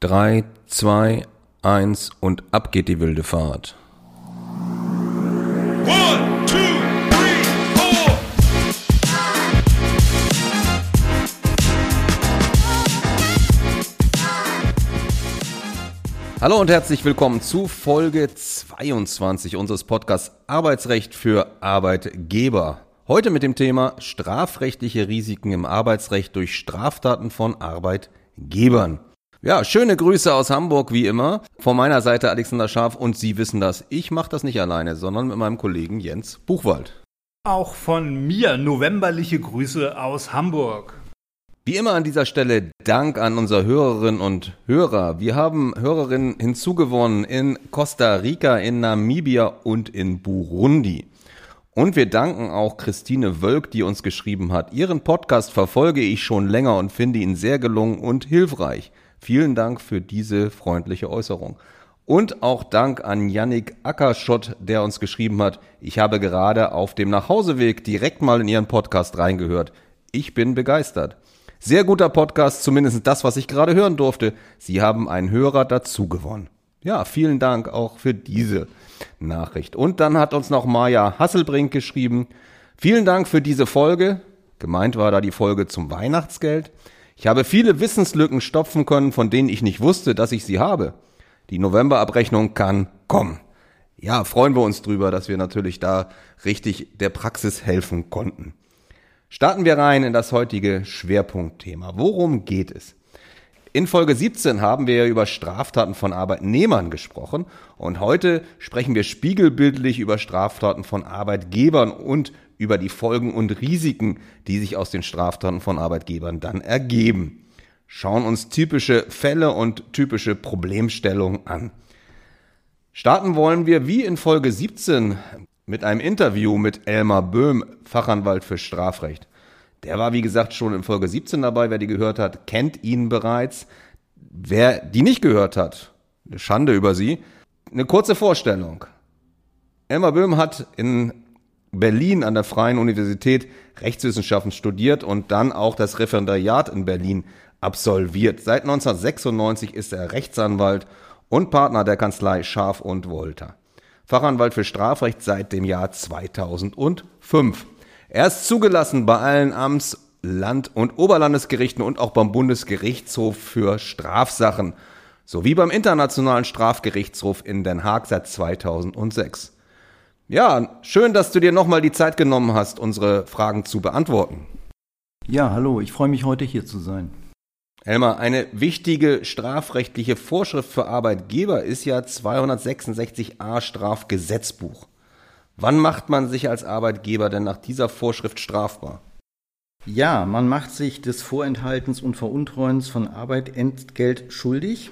3, 2, 1 und ab geht die wilde Fahrt. One, two, three, four. Hallo und herzlich willkommen zu Folge 22 unseres Podcasts Arbeitsrecht für Arbeitgeber. Heute mit dem Thema strafrechtliche Risiken im Arbeitsrecht durch Straftaten von Arbeitgebern. Ja, schöne Grüße aus Hamburg wie immer. Von meiner Seite Alexander Scharf und Sie wissen das. Ich mache das nicht alleine, sondern mit meinem Kollegen Jens Buchwald. Auch von mir novemberliche Grüße aus Hamburg. Wie immer an dieser Stelle Dank an unsere Hörerinnen und Hörer. Wir haben Hörerinnen hinzugewonnen in Costa Rica, in Namibia und in Burundi. Und wir danken auch Christine Wölk, die uns geschrieben hat. Ihren Podcast verfolge ich schon länger und finde ihn sehr gelungen und hilfreich. Vielen Dank für diese freundliche Äußerung. Und auch Dank an Yannick Ackerschott, der uns geschrieben hat, ich habe gerade auf dem Nachhauseweg direkt mal in Ihren Podcast reingehört. Ich bin begeistert. Sehr guter Podcast, zumindest das, was ich gerade hören durfte. Sie haben einen Hörer dazu gewonnen. Ja, vielen Dank auch für diese Nachricht. Und dann hat uns noch Maja Hasselbrink geschrieben. Vielen Dank für diese Folge. Gemeint war da die Folge zum Weihnachtsgeld. Ich habe viele Wissenslücken stopfen können, von denen ich nicht wusste, dass ich sie habe. Die Novemberabrechnung kann kommen. Ja, freuen wir uns drüber, dass wir natürlich da richtig der Praxis helfen konnten. Starten wir rein in das heutige Schwerpunktthema. Worum geht es? In Folge 17 haben wir über Straftaten von Arbeitnehmern gesprochen und heute sprechen wir spiegelbildlich über Straftaten von Arbeitgebern und über die Folgen und Risiken, die sich aus den Straftaten von Arbeitgebern dann ergeben. Schauen uns typische Fälle und typische Problemstellungen an. Starten wollen wir wie in Folge 17 mit einem Interview mit Elmar Böhm, Fachanwalt für Strafrecht. Der war, wie gesagt, schon in Folge 17 dabei. Wer die gehört hat, kennt ihn bereits. Wer die nicht gehört hat, eine Schande über sie. Eine kurze Vorstellung. Elmar Böhm hat in Berlin an der Freien Universität Rechtswissenschaften studiert und dann auch das Referendariat in Berlin absolviert. Seit 1996 ist er Rechtsanwalt und Partner der Kanzlei Scharf und Wolter. Fachanwalt für Strafrecht seit dem Jahr 2005. Er ist zugelassen bei allen Amts-, Land- und Oberlandesgerichten und auch beim Bundesgerichtshof für Strafsachen sowie beim Internationalen Strafgerichtshof in Den Haag seit 2006. Ja, schön, dass du dir nochmal die Zeit genommen hast, unsere Fragen zu beantworten. Ja, hallo, ich freue mich heute hier zu sein. Elmar, eine wichtige strafrechtliche Vorschrift für Arbeitgeber ist ja 266a Strafgesetzbuch. Wann macht man sich als Arbeitgeber denn nach dieser Vorschrift strafbar? Ja, man macht sich des Vorenthaltens und Veruntreuens von Arbeit Entgelt schuldig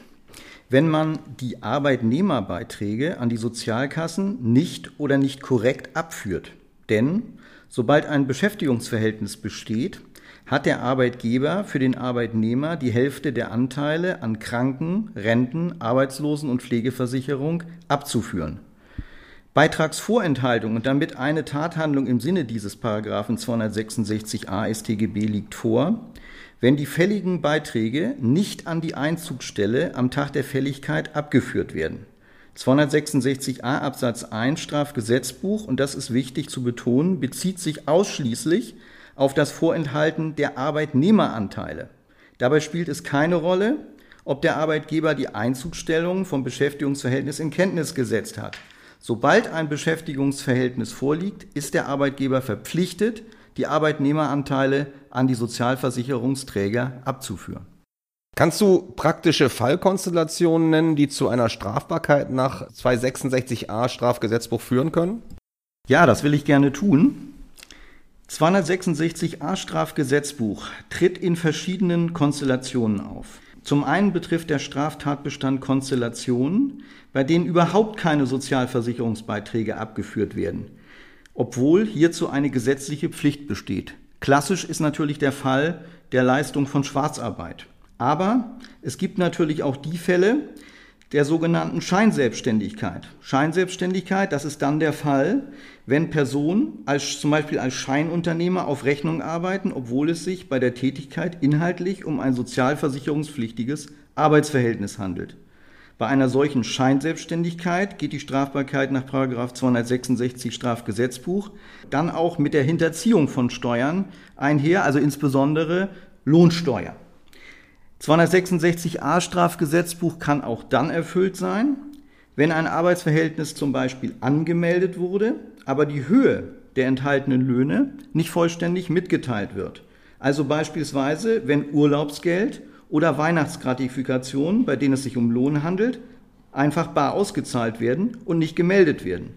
wenn man die Arbeitnehmerbeiträge an die Sozialkassen nicht oder nicht korrekt abführt. Denn sobald ein Beschäftigungsverhältnis besteht, hat der Arbeitgeber für den Arbeitnehmer die Hälfte der Anteile an Kranken, Renten, Arbeitslosen- und Pflegeversicherung abzuführen. Beitragsvorenthaltung und damit eine Tathandlung im Sinne dieses Paragraphen 266a StGB liegt vor, wenn die fälligen Beiträge nicht an die Einzugsstelle am Tag der Fälligkeit abgeführt werden. 266a Absatz 1 Strafgesetzbuch, und das ist wichtig zu betonen, bezieht sich ausschließlich auf das Vorenthalten der Arbeitnehmeranteile. Dabei spielt es keine Rolle, ob der Arbeitgeber die Einzugsstellung vom Beschäftigungsverhältnis in Kenntnis gesetzt hat. Sobald ein Beschäftigungsverhältnis vorliegt, ist der Arbeitgeber verpflichtet, die Arbeitnehmeranteile an die Sozialversicherungsträger abzuführen. Kannst du praktische Fallkonstellationen nennen, die zu einer Strafbarkeit nach 266a Strafgesetzbuch führen können? Ja, das will ich gerne tun. 266a Strafgesetzbuch tritt in verschiedenen Konstellationen auf. Zum einen betrifft der Straftatbestand Konstellationen, bei denen überhaupt keine Sozialversicherungsbeiträge abgeführt werden obwohl hierzu eine gesetzliche Pflicht besteht. Klassisch ist natürlich der Fall der Leistung von Schwarzarbeit. Aber es gibt natürlich auch die Fälle der sogenannten Scheinselbstständigkeit. Scheinselbstständigkeit, das ist dann der Fall, wenn Personen als, zum Beispiel als Scheinunternehmer auf Rechnung arbeiten, obwohl es sich bei der Tätigkeit inhaltlich um ein sozialversicherungspflichtiges Arbeitsverhältnis handelt. Bei einer solchen Scheinselbstständigkeit geht die Strafbarkeit nach 266 Strafgesetzbuch dann auch mit der Hinterziehung von Steuern einher, also insbesondere Lohnsteuer. 266a Strafgesetzbuch kann auch dann erfüllt sein, wenn ein Arbeitsverhältnis zum Beispiel angemeldet wurde, aber die Höhe der enthaltenen Löhne nicht vollständig mitgeteilt wird. Also beispielsweise, wenn Urlaubsgeld oder Weihnachtsgratifikationen, bei denen es sich um Lohn handelt, einfach bar ausgezahlt werden und nicht gemeldet werden.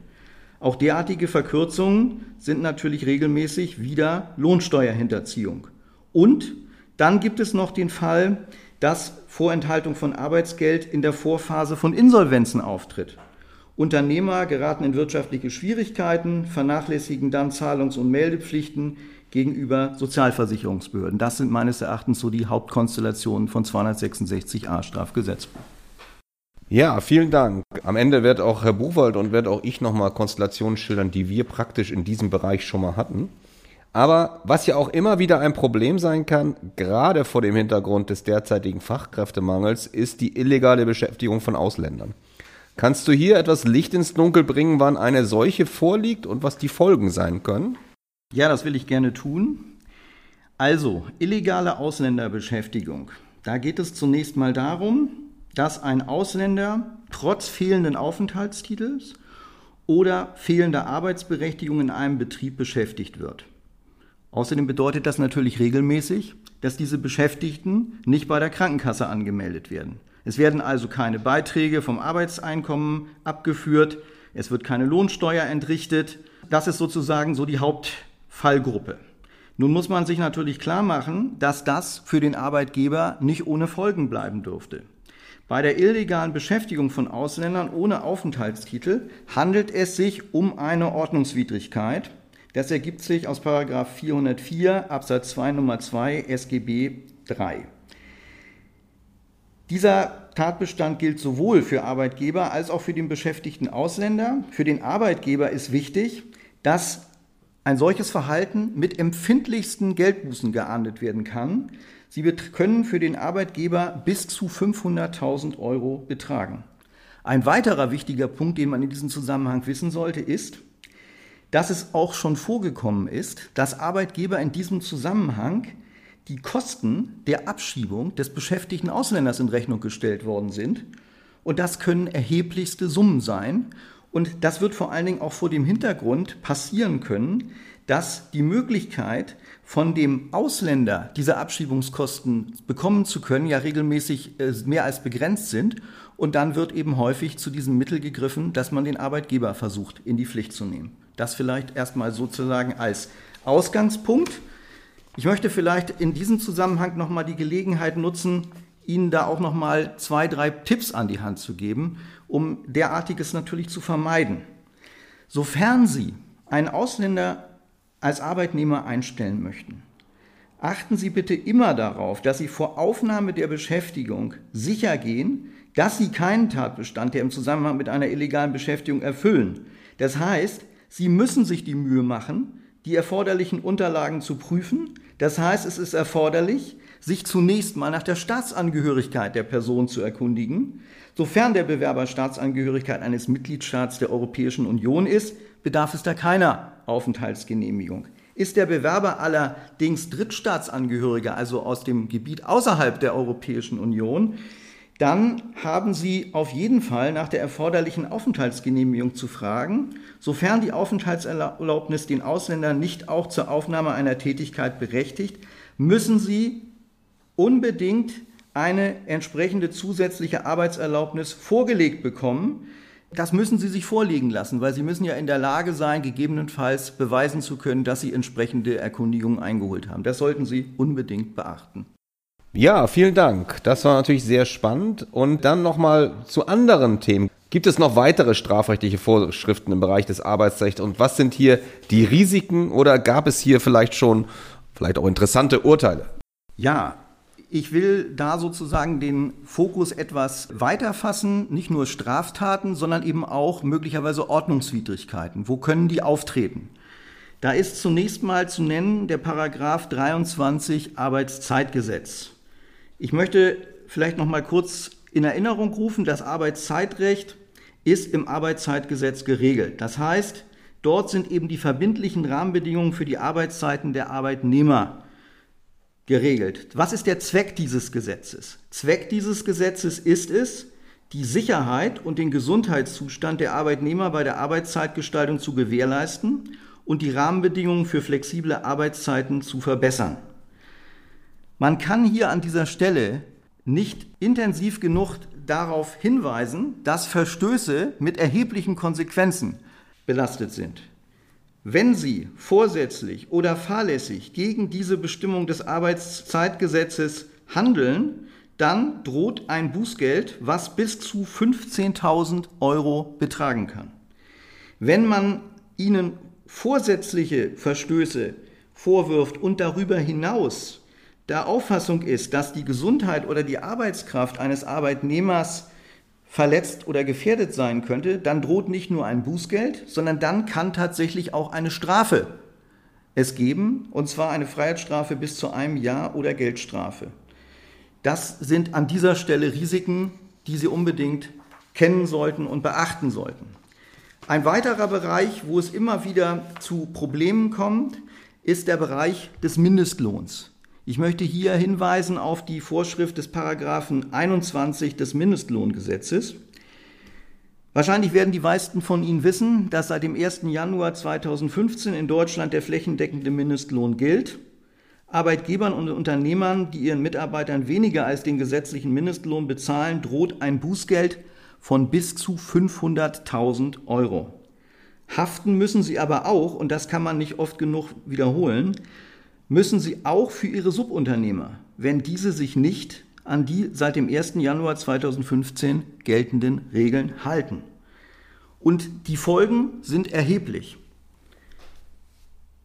Auch derartige Verkürzungen sind natürlich regelmäßig wieder Lohnsteuerhinterziehung. Und dann gibt es noch den Fall, dass Vorenthaltung von Arbeitsgeld in der Vorphase von Insolvenzen auftritt. Unternehmer geraten in wirtschaftliche Schwierigkeiten, vernachlässigen dann Zahlungs- und Meldepflichten gegenüber Sozialversicherungsbehörden. Das sind meines Erachtens so die Hauptkonstellationen von 266a Strafgesetzbuch. Ja, vielen Dank. Am Ende wird auch Herr Buchwald und wird auch ich nochmal Konstellationen schildern, die wir praktisch in diesem Bereich schon mal hatten. Aber was ja auch immer wieder ein Problem sein kann, gerade vor dem Hintergrund des derzeitigen Fachkräftemangels, ist die illegale Beschäftigung von Ausländern. Kannst du hier etwas Licht ins Dunkel bringen, wann eine solche vorliegt und was die Folgen sein können? Ja, das will ich gerne tun. Also, illegale Ausländerbeschäftigung. Da geht es zunächst mal darum, dass ein Ausländer trotz fehlenden Aufenthaltstitels oder fehlender Arbeitsberechtigung in einem Betrieb beschäftigt wird. Außerdem bedeutet das natürlich regelmäßig, dass diese Beschäftigten nicht bei der Krankenkasse angemeldet werden. Es werden also keine Beiträge vom Arbeitseinkommen abgeführt, es wird keine Lohnsteuer entrichtet. Das ist sozusagen so die Hauptfallgruppe. Nun muss man sich natürlich klar machen, dass das für den Arbeitgeber nicht ohne Folgen bleiben dürfte. Bei der illegalen Beschäftigung von Ausländern ohne Aufenthaltstitel handelt es sich um eine Ordnungswidrigkeit, das ergibt sich aus 404 Absatz 2 Nummer 2 SGB 3. Dieser Tatbestand gilt sowohl für Arbeitgeber als auch für den beschäftigten Ausländer. Für den Arbeitgeber ist wichtig, dass ein solches Verhalten mit empfindlichsten Geldbußen geahndet werden kann. Sie können für den Arbeitgeber bis zu 500.000 Euro betragen. Ein weiterer wichtiger Punkt, den man in diesem Zusammenhang wissen sollte, ist, dass es auch schon vorgekommen ist, dass Arbeitgeber in diesem Zusammenhang die Kosten der Abschiebung des beschäftigten Ausländers in Rechnung gestellt worden sind. Und das können erheblichste Summen sein. Und das wird vor allen Dingen auch vor dem Hintergrund passieren können, dass die Möglichkeit, von dem Ausländer diese Abschiebungskosten bekommen zu können, ja regelmäßig äh, mehr als begrenzt sind. Und dann wird eben häufig zu diesem Mittel gegriffen, dass man den Arbeitgeber versucht, in die Pflicht zu nehmen. Das vielleicht erstmal sozusagen als Ausgangspunkt. Ich möchte vielleicht in diesem Zusammenhang nochmal die Gelegenheit nutzen, Ihnen da auch nochmal zwei, drei Tipps an die Hand zu geben, um derartiges natürlich zu vermeiden. Sofern Sie einen Ausländer als Arbeitnehmer einstellen möchten, achten Sie bitte immer darauf, dass Sie vor Aufnahme der Beschäftigung sicher gehen, dass Sie keinen Tatbestand, der im Zusammenhang mit einer illegalen Beschäftigung erfüllen. Das heißt, Sie müssen sich die Mühe machen, die erforderlichen Unterlagen zu prüfen. Das heißt, es ist erforderlich, sich zunächst mal nach der Staatsangehörigkeit der Person zu erkundigen. Sofern der Bewerber Staatsangehörigkeit eines Mitgliedstaats der Europäischen Union ist, bedarf es da keiner Aufenthaltsgenehmigung. Ist der Bewerber allerdings Drittstaatsangehöriger, also aus dem Gebiet außerhalb der Europäischen Union, dann haben Sie auf jeden Fall nach der erforderlichen Aufenthaltsgenehmigung zu fragen, sofern die Aufenthaltserlaubnis den Ausländer nicht auch zur Aufnahme einer Tätigkeit berechtigt, müssen Sie unbedingt eine entsprechende zusätzliche Arbeitserlaubnis vorgelegt bekommen. Das müssen Sie sich vorlegen lassen, weil Sie müssen ja in der Lage sein, gegebenenfalls beweisen zu können, dass Sie entsprechende Erkundigungen eingeholt haben. Das sollten Sie unbedingt beachten. Ja, vielen Dank. Das war natürlich sehr spannend. Und dann nochmal zu anderen Themen. Gibt es noch weitere strafrechtliche Vorschriften im Bereich des Arbeitsrechts? Und was sind hier die Risiken oder gab es hier vielleicht schon, vielleicht auch interessante Urteile? Ja, ich will da sozusagen den Fokus etwas weiter fassen, nicht nur Straftaten, sondern eben auch möglicherweise Ordnungswidrigkeiten. Wo können die auftreten? Da ist zunächst mal zu nennen der Paragraph 23 Arbeitszeitgesetz. Ich möchte vielleicht noch mal kurz in Erinnerung rufen, das Arbeitszeitrecht ist im Arbeitszeitgesetz geregelt. Das heißt, dort sind eben die verbindlichen Rahmenbedingungen für die Arbeitszeiten der Arbeitnehmer geregelt. Was ist der Zweck dieses Gesetzes? Zweck dieses Gesetzes ist es, die Sicherheit und den Gesundheitszustand der Arbeitnehmer bei der Arbeitszeitgestaltung zu gewährleisten und die Rahmenbedingungen für flexible Arbeitszeiten zu verbessern. Man kann hier an dieser Stelle nicht intensiv genug darauf hinweisen, dass Verstöße mit erheblichen Konsequenzen belastet sind. Wenn Sie vorsätzlich oder fahrlässig gegen diese Bestimmung des Arbeitszeitgesetzes handeln, dann droht ein Bußgeld, was bis zu 15.000 Euro betragen kann. Wenn man Ihnen vorsätzliche Verstöße vorwirft und darüber hinaus der Auffassung ist, dass die Gesundheit oder die Arbeitskraft eines Arbeitnehmers verletzt oder gefährdet sein könnte, dann droht nicht nur ein Bußgeld, sondern dann kann tatsächlich auch eine Strafe es geben, und zwar eine Freiheitsstrafe bis zu einem Jahr oder Geldstrafe. Das sind an dieser Stelle Risiken, die Sie unbedingt kennen sollten und beachten sollten. Ein weiterer Bereich, wo es immer wieder zu Problemen kommt, ist der Bereich des Mindestlohns. Ich möchte hier hinweisen auf die Vorschrift des Paragraphen 21 des Mindestlohngesetzes. Wahrscheinlich werden die meisten von Ihnen wissen, dass seit dem 1. Januar 2015 in Deutschland der flächendeckende Mindestlohn gilt. Arbeitgebern und Unternehmern, die ihren Mitarbeitern weniger als den gesetzlichen Mindestlohn bezahlen, droht ein Bußgeld von bis zu 500.000 Euro. Haften müssen sie aber auch, und das kann man nicht oft genug wiederholen, müssen sie auch für ihre Subunternehmer, wenn diese sich nicht an die seit dem 1. Januar 2015 geltenden Regeln halten. Und die Folgen sind erheblich.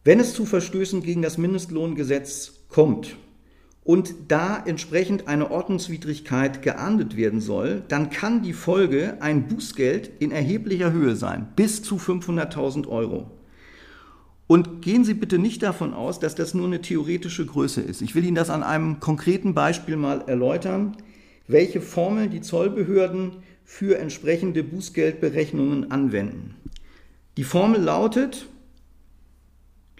Wenn es zu Verstößen gegen das Mindestlohngesetz kommt und da entsprechend eine Ordnungswidrigkeit geahndet werden soll, dann kann die Folge ein Bußgeld in erheblicher Höhe sein, bis zu 500.000 Euro. Und gehen Sie bitte nicht davon aus, dass das nur eine theoretische Größe ist. Ich will Ihnen das an einem konkreten Beispiel mal erläutern, welche Formeln die Zollbehörden für entsprechende Bußgeldberechnungen anwenden. Die Formel lautet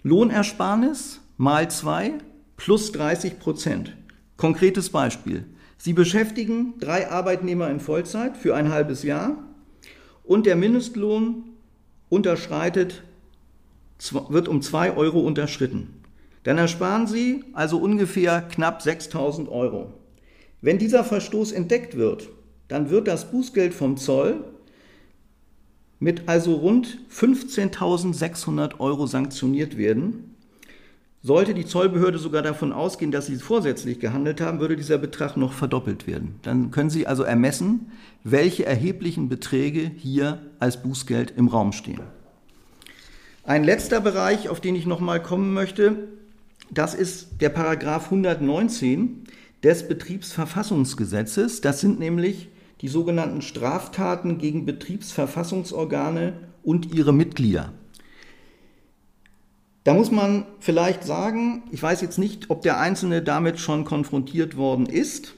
Lohnersparnis mal 2 plus 30 Prozent. Konkretes Beispiel. Sie beschäftigen drei Arbeitnehmer in Vollzeit für ein halbes Jahr und der Mindestlohn unterschreitet wird um 2 Euro unterschritten. Dann ersparen Sie also ungefähr knapp 6000 Euro. Wenn dieser Verstoß entdeckt wird, dann wird das Bußgeld vom Zoll mit also rund 15.600 Euro sanktioniert werden. Sollte die Zollbehörde sogar davon ausgehen, dass Sie vorsätzlich gehandelt haben, würde dieser Betrag noch verdoppelt werden. Dann können Sie also ermessen, welche erheblichen Beträge hier als Bußgeld im Raum stehen. Ein letzter Bereich, auf den ich noch mal kommen möchte, das ist der Paragraph 119 des Betriebsverfassungsgesetzes. Das sind nämlich die sogenannten Straftaten gegen Betriebsverfassungsorgane und ihre Mitglieder. Da muss man vielleicht sagen, ich weiß jetzt nicht, ob der Einzelne damit schon konfrontiert worden ist.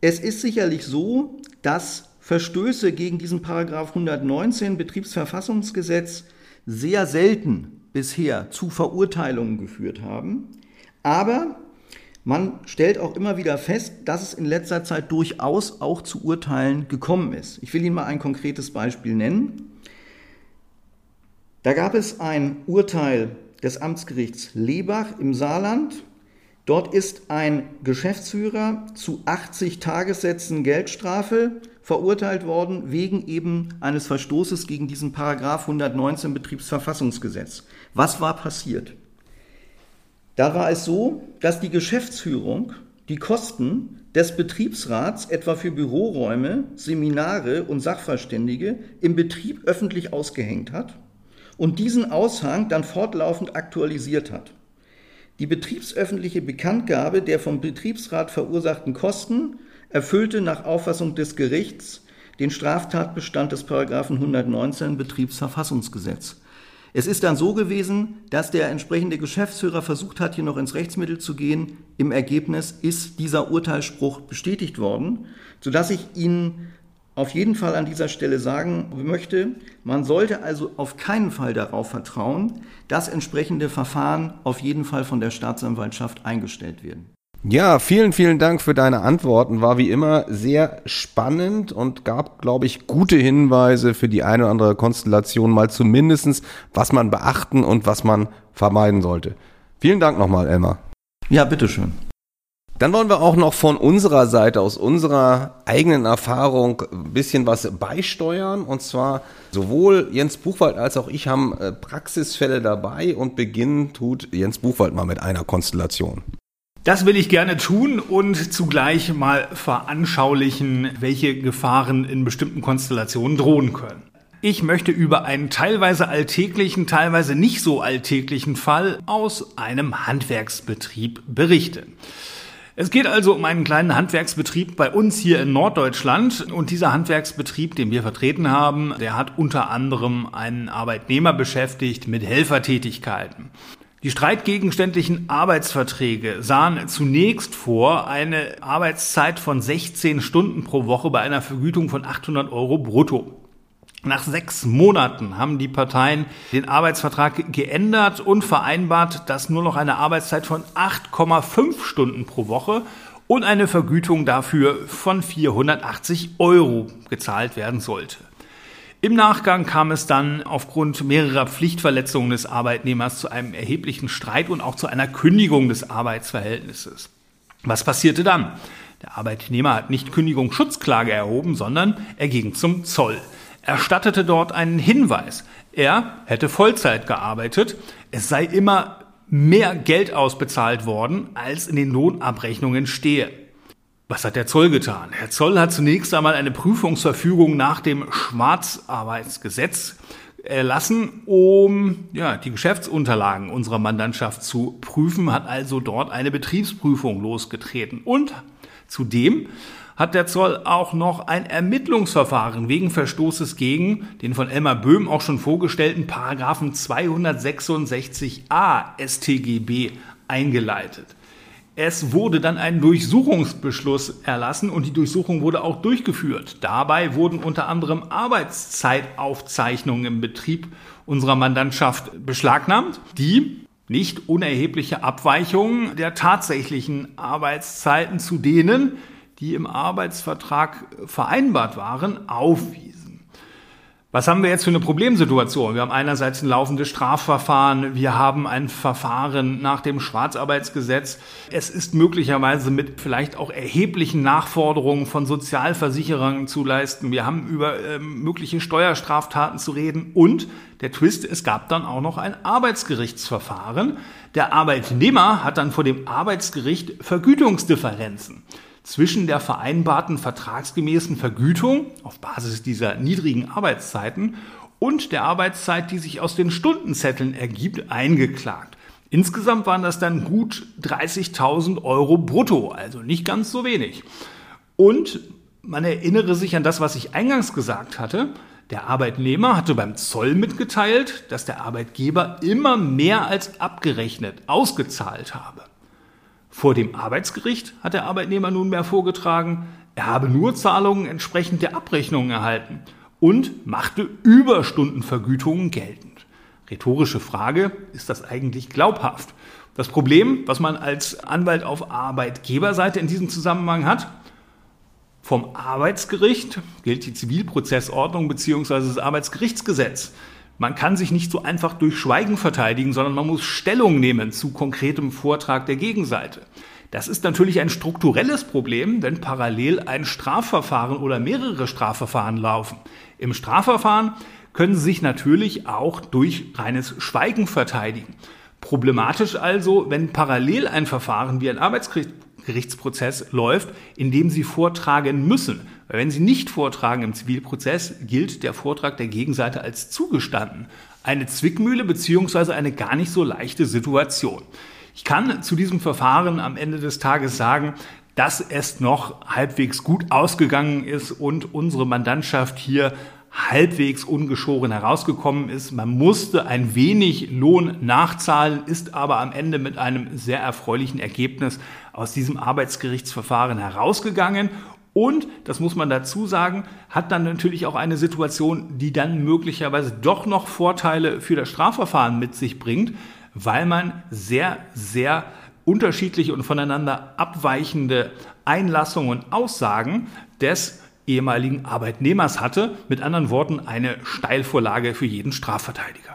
Es ist sicherlich so, dass Verstöße gegen diesen Paragraph 119 Betriebsverfassungsgesetz sehr selten bisher zu Verurteilungen geführt haben. Aber man stellt auch immer wieder fest, dass es in letzter Zeit durchaus auch zu Urteilen gekommen ist. Ich will Ihnen mal ein konkretes Beispiel nennen. Da gab es ein Urteil des Amtsgerichts Lebach im Saarland. Dort ist ein Geschäftsführer zu 80 Tagessätzen Geldstrafe verurteilt worden wegen eben eines Verstoßes gegen diesen Paragraph 119 Betriebsverfassungsgesetz. Was war passiert? Da war es so, dass die Geschäftsführung die Kosten des Betriebsrats etwa für Büroräume, Seminare und Sachverständige im Betrieb öffentlich ausgehängt hat und diesen Aushang dann fortlaufend aktualisiert hat. Die betriebsöffentliche Bekanntgabe der vom Betriebsrat verursachten Kosten erfüllte nach Auffassung des Gerichts den Straftatbestand des Paragraphen 119 Betriebsverfassungsgesetz. Es ist dann so gewesen, dass der entsprechende Geschäftsführer versucht hat, hier noch ins Rechtsmittel zu gehen. Im Ergebnis ist dieser Urteilsspruch bestätigt worden, sodass ich Ihnen auf jeden Fall an dieser Stelle sagen möchte, man sollte also auf keinen Fall darauf vertrauen, dass entsprechende Verfahren auf jeden Fall von der Staatsanwaltschaft eingestellt werden. Ja, vielen, vielen Dank für deine Antworten. War wie immer sehr spannend und gab, glaube ich, gute Hinweise für die eine oder andere Konstellation, mal zumindestens, was man beachten und was man vermeiden sollte. Vielen Dank nochmal, Elmar. Ja, bitteschön. Dann wollen wir auch noch von unserer Seite, aus unserer eigenen Erfahrung, ein bisschen was beisteuern. Und zwar sowohl Jens Buchwald als auch ich haben äh, Praxisfälle dabei und beginnen tut Jens Buchwald mal mit einer Konstellation. Das will ich gerne tun und zugleich mal veranschaulichen, welche Gefahren in bestimmten Konstellationen drohen können. Ich möchte über einen teilweise alltäglichen, teilweise nicht so alltäglichen Fall aus einem Handwerksbetrieb berichten. Es geht also um einen kleinen Handwerksbetrieb bei uns hier in Norddeutschland und dieser Handwerksbetrieb, den wir vertreten haben, der hat unter anderem einen Arbeitnehmer beschäftigt mit Helfertätigkeiten. Die streitgegenständlichen Arbeitsverträge sahen zunächst vor eine Arbeitszeit von 16 Stunden pro Woche bei einer Vergütung von 800 Euro brutto. Nach sechs Monaten haben die Parteien den Arbeitsvertrag geändert und vereinbart, dass nur noch eine Arbeitszeit von 8,5 Stunden pro Woche und eine Vergütung dafür von 480 Euro gezahlt werden sollte. Im Nachgang kam es dann aufgrund mehrerer Pflichtverletzungen des Arbeitnehmers zu einem erheblichen Streit und auch zu einer Kündigung des Arbeitsverhältnisses. Was passierte dann? Der Arbeitnehmer hat nicht Kündigungsschutzklage erhoben, sondern er ging zum Zoll erstattete dort einen Hinweis. Er hätte Vollzeit gearbeitet, es sei immer mehr Geld ausbezahlt worden, als in den Lohnabrechnungen stehe. Was hat der Zoll getan? Der Zoll hat zunächst einmal eine Prüfungsverfügung nach dem Schwarzarbeitsgesetz erlassen, um ja, die Geschäftsunterlagen unserer Mandantschaft zu prüfen, hat also dort eine Betriebsprüfung losgetreten und zudem hat der Zoll auch noch ein Ermittlungsverfahren wegen Verstoßes gegen den von Elmar Böhm auch schon vorgestellten Paragraphen 266a StGB eingeleitet. Es wurde dann ein Durchsuchungsbeschluss erlassen und die Durchsuchung wurde auch durchgeführt. Dabei wurden unter anderem Arbeitszeitaufzeichnungen im Betrieb unserer Mandantschaft beschlagnahmt, die nicht unerhebliche Abweichungen der tatsächlichen Arbeitszeiten zu denen, die im Arbeitsvertrag vereinbart waren, aufwiesen. Was haben wir jetzt für eine Problemsituation? Wir haben einerseits ein laufendes Strafverfahren, wir haben ein Verfahren nach dem Schwarzarbeitsgesetz. Es ist möglicherweise mit vielleicht auch erheblichen Nachforderungen von Sozialversicherungen zu leisten. Wir haben über äh, mögliche Steuerstraftaten zu reden und der Twist, es gab dann auch noch ein Arbeitsgerichtsverfahren. Der Arbeitnehmer hat dann vor dem Arbeitsgericht Vergütungsdifferenzen zwischen der vereinbarten vertragsgemäßen Vergütung auf Basis dieser niedrigen Arbeitszeiten und der Arbeitszeit, die sich aus den Stundenzetteln ergibt, eingeklagt. Insgesamt waren das dann gut 30.000 Euro brutto, also nicht ganz so wenig. Und man erinnere sich an das, was ich eingangs gesagt hatte. Der Arbeitnehmer hatte beim Zoll mitgeteilt, dass der Arbeitgeber immer mehr als abgerechnet ausgezahlt habe. Vor dem Arbeitsgericht hat der Arbeitnehmer nunmehr vorgetragen, er habe nur Zahlungen entsprechend der Abrechnungen erhalten und machte Überstundenvergütungen geltend. Rhetorische Frage, ist das eigentlich glaubhaft? Das Problem, was man als Anwalt auf Arbeitgeberseite in diesem Zusammenhang hat, vom Arbeitsgericht gilt die Zivilprozessordnung bzw. das Arbeitsgerichtsgesetz. Man kann sich nicht so einfach durch Schweigen verteidigen, sondern man muss Stellung nehmen zu konkretem Vortrag der Gegenseite. Das ist natürlich ein strukturelles Problem, wenn parallel ein Strafverfahren oder mehrere Strafverfahren laufen. Im Strafverfahren können Sie sich natürlich auch durch reines Schweigen verteidigen. Problematisch also, wenn parallel ein Verfahren wie ein Arbeitsgerichtsprozess läuft, in dem Sie vortragen müssen. Weil wenn Sie nicht vortragen im Zivilprozess, gilt der Vortrag der Gegenseite als zugestanden. Eine Zwickmühle beziehungsweise eine gar nicht so leichte Situation. Ich kann zu diesem Verfahren am Ende des Tages sagen, dass es noch halbwegs gut ausgegangen ist und unsere Mandantschaft hier halbwegs ungeschoren herausgekommen ist. Man musste ein wenig Lohn nachzahlen, ist aber am Ende mit einem sehr erfreulichen Ergebnis aus diesem Arbeitsgerichtsverfahren herausgegangen. Und, das muss man dazu sagen, hat dann natürlich auch eine Situation, die dann möglicherweise doch noch Vorteile für das Strafverfahren mit sich bringt, weil man sehr, sehr unterschiedliche und voneinander abweichende Einlassungen und Aussagen des ehemaligen Arbeitnehmers hatte. Mit anderen Worten, eine Steilvorlage für jeden Strafverteidiger.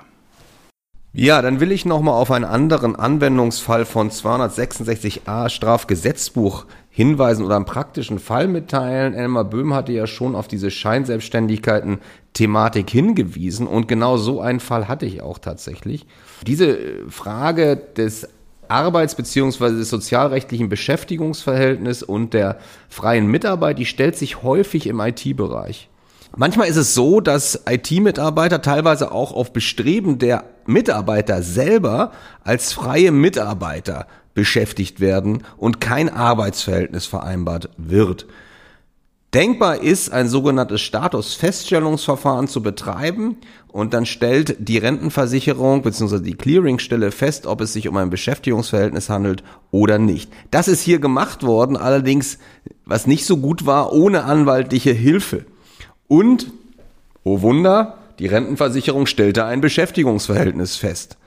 Ja, dann will ich nochmal auf einen anderen Anwendungsfall von 266a Strafgesetzbuch hinweisen oder einen praktischen Fall mitteilen. Elmar Böhm hatte ja schon auf diese Scheinselbstständigkeiten Thematik hingewiesen und genau so einen Fall hatte ich auch tatsächlich. Diese Frage des Arbeits- bzw. des sozialrechtlichen Beschäftigungsverhältnisses und der freien Mitarbeit, die stellt sich häufig im IT-Bereich. Manchmal ist es so, dass IT-Mitarbeiter teilweise auch auf Bestreben der Mitarbeiter selber als freie Mitarbeiter beschäftigt werden und kein Arbeitsverhältnis vereinbart wird. Denkbar ist, ein sogenanntes Statusfeststellungsverfahren zu betreiben und dann stellt die Rentenversicherung bzw. die Clearingstelle fest, ob es sich um ein Beschäftigungsverhältnis handelt oder nicht. Das ist hier gemacht worden, allerdings, was nicht so gut war, ohne anwaltliche Hilfe. Und, oh Wunder, die Rentenversicherung stellte ein Beschäftigungsverhältnis fest.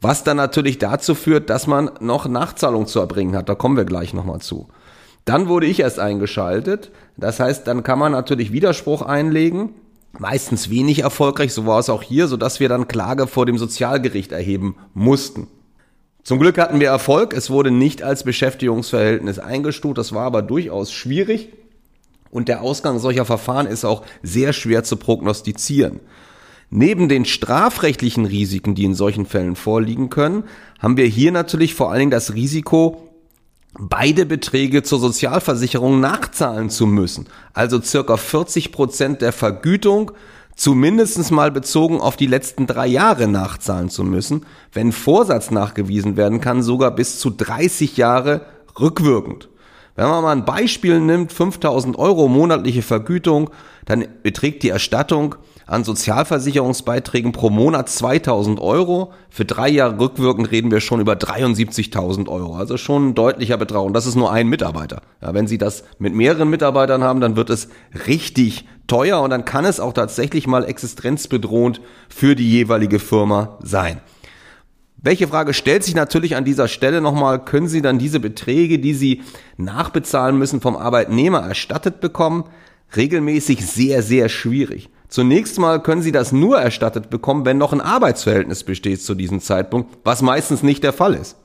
Was dann natürlich dazu führt, dass man noch Nachzahlung zu erbringen hat. Da kommen wir gleich nochmal zu. Dann wurde ich erst eingeschaltet. Das heißt, dann kann man natürlich Widerspruch einlegen. Meistens wenig erfolgreich, so war es auch hier, sodass wir dann Klage vor dem Sozialgericht erheben mussten. Zum Glück hatten wir Erfolg. Es wurde nicht als Beschäftigungsverhältnis eingestuft. Das war aber durchaus schwierig. Und der Ausgang solcher Verfahren ist auch sehr schwer zu prognostizieren. Neben den strafrechtlichen Risiken, die in solchen Fällen vorliegen können, haben wir hier natürlich vor allen Dingen das Risiko, beide Beträge zur Sozialversicherung nachzahlen zu müssen. Also circa 40 Prozent der Vergütung zumindest mal bezogen auf die letzten drei Jahre nachzahlen zu müssen. Wenn Vorsatz nachgewiesen werden kann, sogar bis zu 30 Jahre rückwirkend. Wenn man mal ein Beispiel nimmt, 5000 Euro monatliche Vergütung, dann beträgt die Erstattung an Sozialversicherungsbeiträgen pro Monat 2000 Euro. Für drei Jahre rückwirkend reden wir schon über 73.000 Euro. Also schon ein deutlicher Betrag. Und das ist nur ein Mitarbeiter. Ja, wenn Sie das mit mehreren Mitarbeitern haben, dann wird es richtig teuer und dann kann es auch tatsächlich mal existenzbedrohend für die jeweilige Firma sein. Welche Frage stellt sich natürlich an dieser Stelle nochmal? Können Sie dann diese Beträge, die Sie nachbezahlen müssen, vom Arbeitnehmer erstattet bekommen? Regelmäßig sehr, sehr schwierig. Zunächst mal können Sie das nur erstattet bekommen, wenn noch ein Arbeitsverhältnis besteht zu diesem Zeitpunkt, was meistens nicht der Fall ist.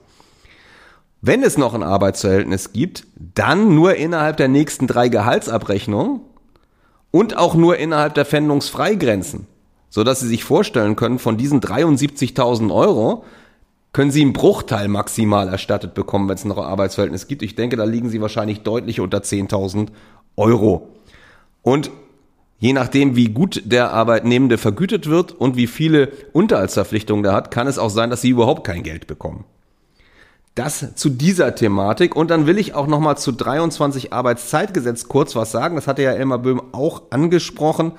Wenn es noch ein Arbeitsverhältnis gibt, dann nur innerhalb der nächsten drei Gehaltsabrechnungen und auch nur innerhalb der Pfändungsfreigrenzen, so dass Sie sich vorstellen können, von diesen 73.000 Euro können Sie einen Bruchteil maximal erstattet bekommen, wenn es noch ein Arbeitsverhältnis gibt. Ich denke, da liegen Sie wahrscheinlich deutlich unter 10.000 Euro. Und Je nachdem, wie gut der Arbeitnehmende vergütet wird und wie viele Unterhaltsverpflichtungen der hat, kann es auch sein, dass sie überhaupt kein Geld bekommen. Das zu dieser Thematik. Und dann will ich auch nochmal zu 23 Arbeitszeitgesetz kurz was sagen. Das hatte ja Elmar Böhm auch angesprochen.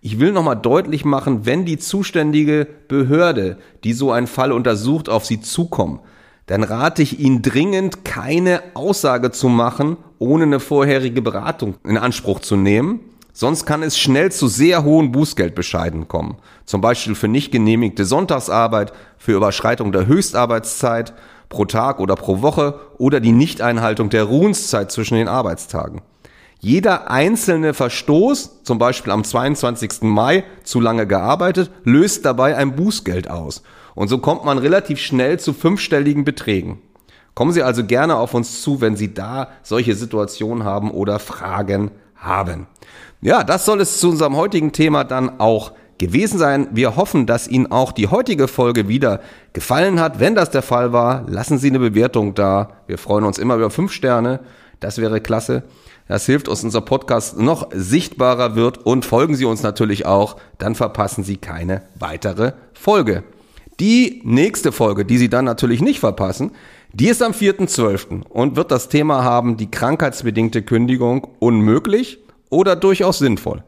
Ich will nochmal deutlich machen, wenn die zuständige Behörde, die so einen Fall untersucht, auf Sie zukommt, dann rate ich Ihnen dringend, keine Aussage zu machen, ohne eine vorherige Beratung in Anspruch zu nehmen. Sonst kann es schnell zu sehr hohen Bußgeldbescheiden kommen. Zum Beispiel für nicht genehmigte Sonntagsarbeit, für Überschreitung der Höchstarbeitszeit pro Tag oder pro Woche oder die Nichteinhaltung der Ruhenszeit zwischen den Arbeitstagen. Jeder einzelne Verstoß, zum Beispiel am 22. Mai zu lange gearbeitet, löst dabei ein Bußgeld aus. Und so kommt man relativ schnell zu fünfstelligen Beträgen. Kommen Sie also gerne auf uns zu, wenn Sie da solche Situationen haben oder Fragen haben. Ja, das soll es zu unserem heutigen Thema dann auch gewesen sein. Wir hoffen, dass Ihnen auch die heutige Folge wieder gefallen hat. Wenn das der Fall war, lassen Sie eine Bewertung da. Wir freuen uns immer über fünf Sterne. Das wäre klasse. Das hilft uns, unser Podcast noch sichtbarer wird und folgen Sie uns natürlich auch. Dann verpassen Sie keine weitere Folge. Die nächste Folge, die Sie dann natürlich nicht verpassen, die ist am 4.12. und wird das Thema haben, die krankheitsbedingte Kündigung unmöglich oder durchaus sinnvoll.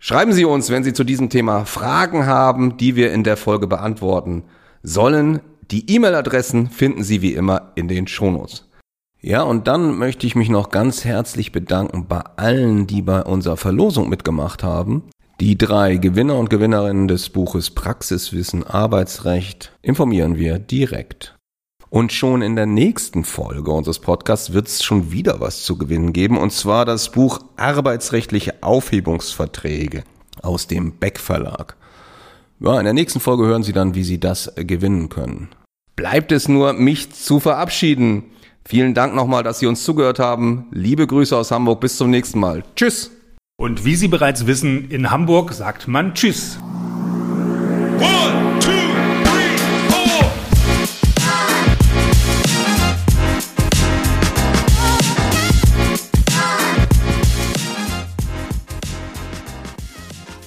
Schreiben Sie uns, wenn Sie zu diesem Thema Fragen haben, die wir in der Folge beantworten sollen. Die E-Mail-Adressen finden Sie wie immer in den Shownotes. Ja, und dann möchte ich mich noch ganz herzlich bedanken bei allen, die bei unserer Verlosung mitgemacht haben. Die drei Gewinner und Gewinnerinnen des Buches Praxiswissen Arbeitsrecht informieren wir direkt. Und schon in der nächsten Folge unseres Podcasts wird es schon wieder was zu gewinnen geben, und zwar das Buch Arbeitsrechtliche Aufhebungsverträge aus dem Beck Verlag. Ja, in der nächsten Folge hören Sie dann, wie Sie das gewinnen können. Bleibt es nur, mich zu verabschieden. Vielen Dank nochmal, dass Sie uns zugehört haben. Liebe Grüße aus Hamburg. Bis zum nächsten Mal. Tschüss. Und wie Sie bereits wissen, in Hamburg sagt man Tschüss. One.